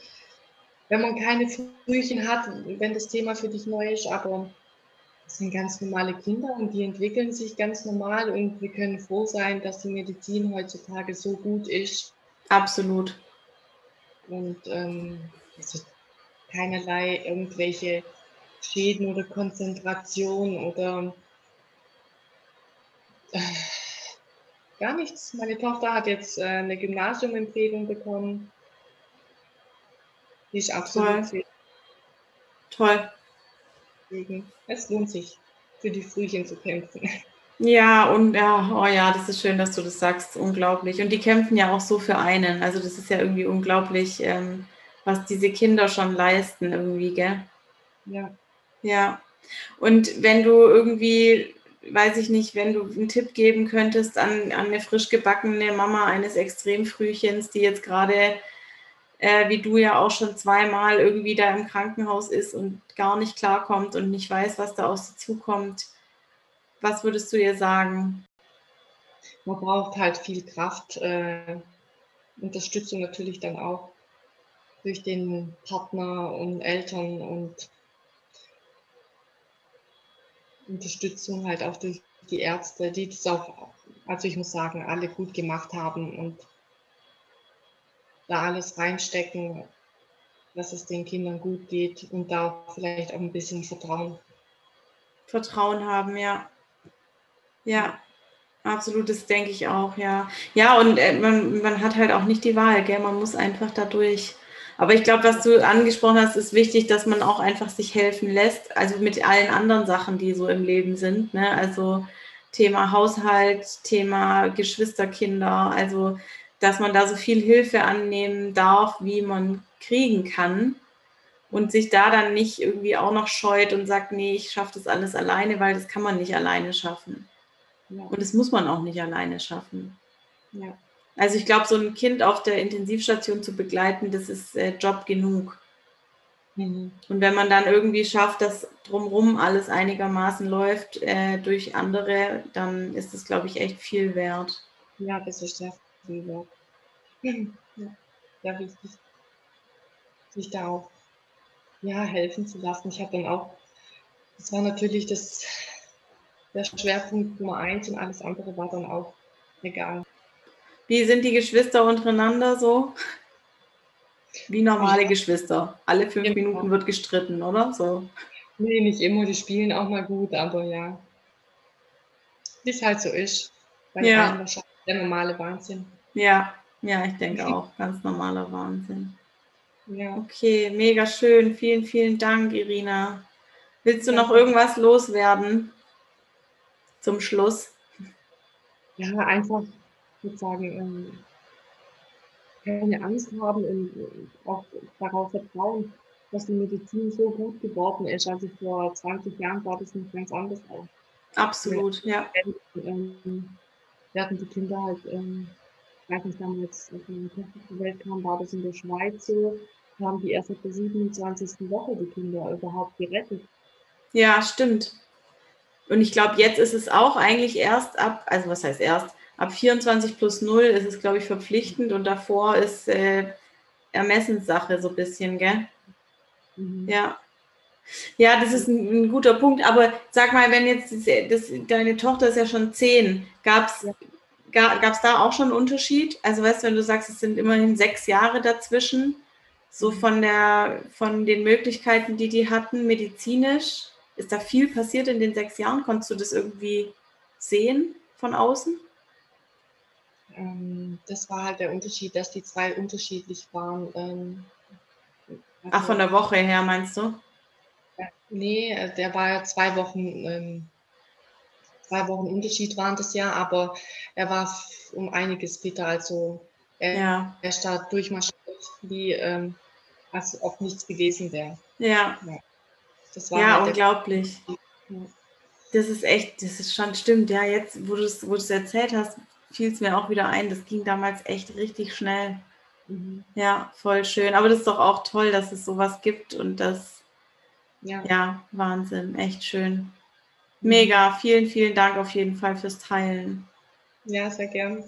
wenn man keine Frühchen hat, wenn das Thema für dich neu ist, aber das sind ganz normale Kinder und die entwickeln sich ganz normal und wir können froh sein, dass die Medizin heutzutage so gut ist. Absolut. Und ähm, also keinerlei irgendwelche Schäden oder Konzentration oder äh, gar nichts. Meine Tochter hat jetzt äh, eine Gymnasiumempfehlung bekommen. Die ist absolut Toll. Toll. Deswegen, es lohnt sich, für die Frühchen zu kämpfen. Ja, und ja, oh ja, das ist schön, dass du das sagst. Unglaublich. Und die kämpfen ja auch so für einen. Also das ist ja irgendwie unglaublich, ähm, was diese Kinder schon leisten irgendwie, gell? Ja. Ja. Und wenn du irgendwie, weiß ich nicht, wenn du einen Tipp geben könntest an, an eine frisch gebackene Mama eines Extremfrühchens, die jetzt gerade äh, wie du ja auch schon zweimal irgendwie da im Krankenhaus ist und gar nicht klarkommt und nicht weiß, was da auf sie zukommt. Was würdest du ihr sagen? Man braucht halt viel Kraft, äh, Unterstützung natürlich dann auch durch den Partner und Eltern und Unterstützung halt auch durch die Ärzte, die das auch, also ich muss sagen, alle gut gemacht haben und da alles reinstecken, dass es den Kindern gut geht und da vielleicht auch ein bisschen Vertrauen. Vertrauen haben, ja. Ja, absolut, das denke ich auch, ja. Ja, und äh, man, man hat halt auch nicht die Wahl, gell? man muss einfach dadurch. Aber ich glaube, was du angesprochen hast, ist wichtig, dass man auch einfach sich helfen lässt, also mit allen anderen Sachen, die so im Leben sind. Ne? Also Thema Haushalt, Thema Geschwisterkinder, also dass man da so viel Hilfe annehmen darf, wie man kriegen kann und sich da dann nicht irgendwie auch noch scheut und sagt, nee, ich schaffe das alles alleine, weil das kann man nicht alleine schaffen. Ja. Und das muss man auch nicht alleine schaffen. Ja. Also ich glaube, so ein Kind auf der Intensivstation zu begleiten, das ist äh, Job genug. Mhm. Und wenn man dann irgendwie schafft, dass drumherum alles einigermaßen läuft äh, durch andere, dann ist das, glaube ich, echt viel wert. Ja, das ist sehr Liebe. Ja, sehr wichtig. Sich da auch ja, helfen zu lassen. Ich habe dann auch, das war natürlich das, der Schwerpunkt Nummer eins und alles andere war dann auch egal. Wie sind die Geschwister untereinander so? Wie normale ja. Geschwister. Alle fünf ja. Minuten wird gestritten, oder? So. Nee, nicht immer. Die spielen auch mal gut, aber ja. Wie es halt so ist. Bei ja. wahrscheinlich der normale Wahnsinn. Ja, ja, ich denke auch. Ganz normaler Wahnsinn. Ja. Okay, mega schön. Vielen, vielen Dank, Irina. Willst du noch irgendwas loswerden zum Schluss? Ja, einfach, ich würde sagen, ähm, keine Angst haben und auch darauf vertrauen, dass die Medizin so gut geworden ist. Also vor 20 Jahren war das noch ganz anders auch. Absolut, ja. Ähm, werden die Kinder halt, ähm, ich weiß nicht, damals, als meine Tochter zur Welt kam, war das in der Schweiz so, haben die erst ab der 27. Woche die Kinder überhaupt gerettet. Ja, stimmt. Und ich glaube, jetzt ist es auch eigentlich erst ab, also was heißt erst, ab 24 plus 0 ist es, glaube ich, verpflichtend und davor ist äh, Ermessenssache so ein bisschen, gell? Mhm. Ja. Ja, das ist ein, ein, guter Punkt. Aber sag mal, wenn jetzt das, das, deine Tochter ist ja schon zehn, gab es gab es da auch schon einen Unterschied? Also weißt du, wenn du sagst, es sind immerhin sechs Jahre dazwischen, so mhm. von der von den Möglichkeiten, die die hatten, medizinisch, ist da viel passiert in den sechs Jahren? Konntest du das irgendwie sehen von außen? Ähm, das war halt der Unterschied, dass die zwei unterschiedlich waren. Ähm, also, Ach, von der Woche her meinst du? Nee, äh, der war ja zwei Wochen, ähm, zwei Wochen Unterschied waren das ja, aber er war um einiges fitter. Also er, ja. er da durchmarschiert, wie ähm, als ob nichts gewesen wäre. Ja. Ja, das war ja halt unglaublich. Ja. Das ist echt, das ist schon stimmt. Ja, jetzt, wo du es wo erzählt hast, fiel es mir auch wieder ein. Das ging damals echt richtig schnell. Mhm. Ja, voll schön. Aber das ist doch auch toll, dass es sowas gibt und das, ja, ja Wahnsinn, echt schön. Mega, vielen, vielen Dank auf jeden Fall fürs Teilen. Ja, sehr gern.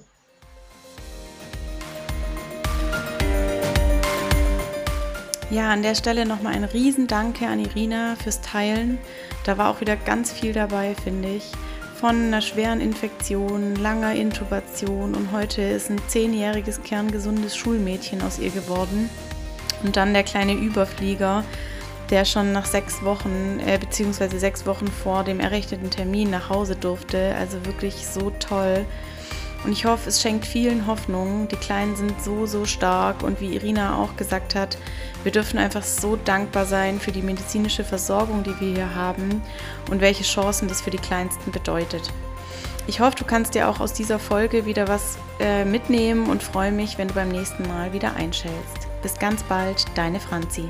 Ja, an der Stelle nochmal ein Riesendanke an Irina fürs Teilen. Da war auch wieder ganz viel dabei, finde ich von einer schweren Infektion, langer Intubation und heute ist ein zehnjähriges kerngesundes Schulmädchen aus ihr geworden. Und dann der kleine Überflieger, der schon nach sechs Wochen, äh, beziehungsweise sechs Wochen vor dem errechneten Termin nach Hause durfte. Also wirklich so toll. Und ich hoffe, es schenkt vielen Hoffnung. Die Kleinen sind so, so stark. Und wie Irina auch gesagt hat, wir dürfen einfach so dankbar sein für die medizinische Versorgung, die wir hier haben und welche Chancen das für die Kleinsten bedeutet. Ich hoffe, du kannst dir auch aus dieser Folge wieder was äh, mitnehmen und freue mich, wenn du beim nächsten Mal wieder einschältst. Bis ganz bald, deine Franzi.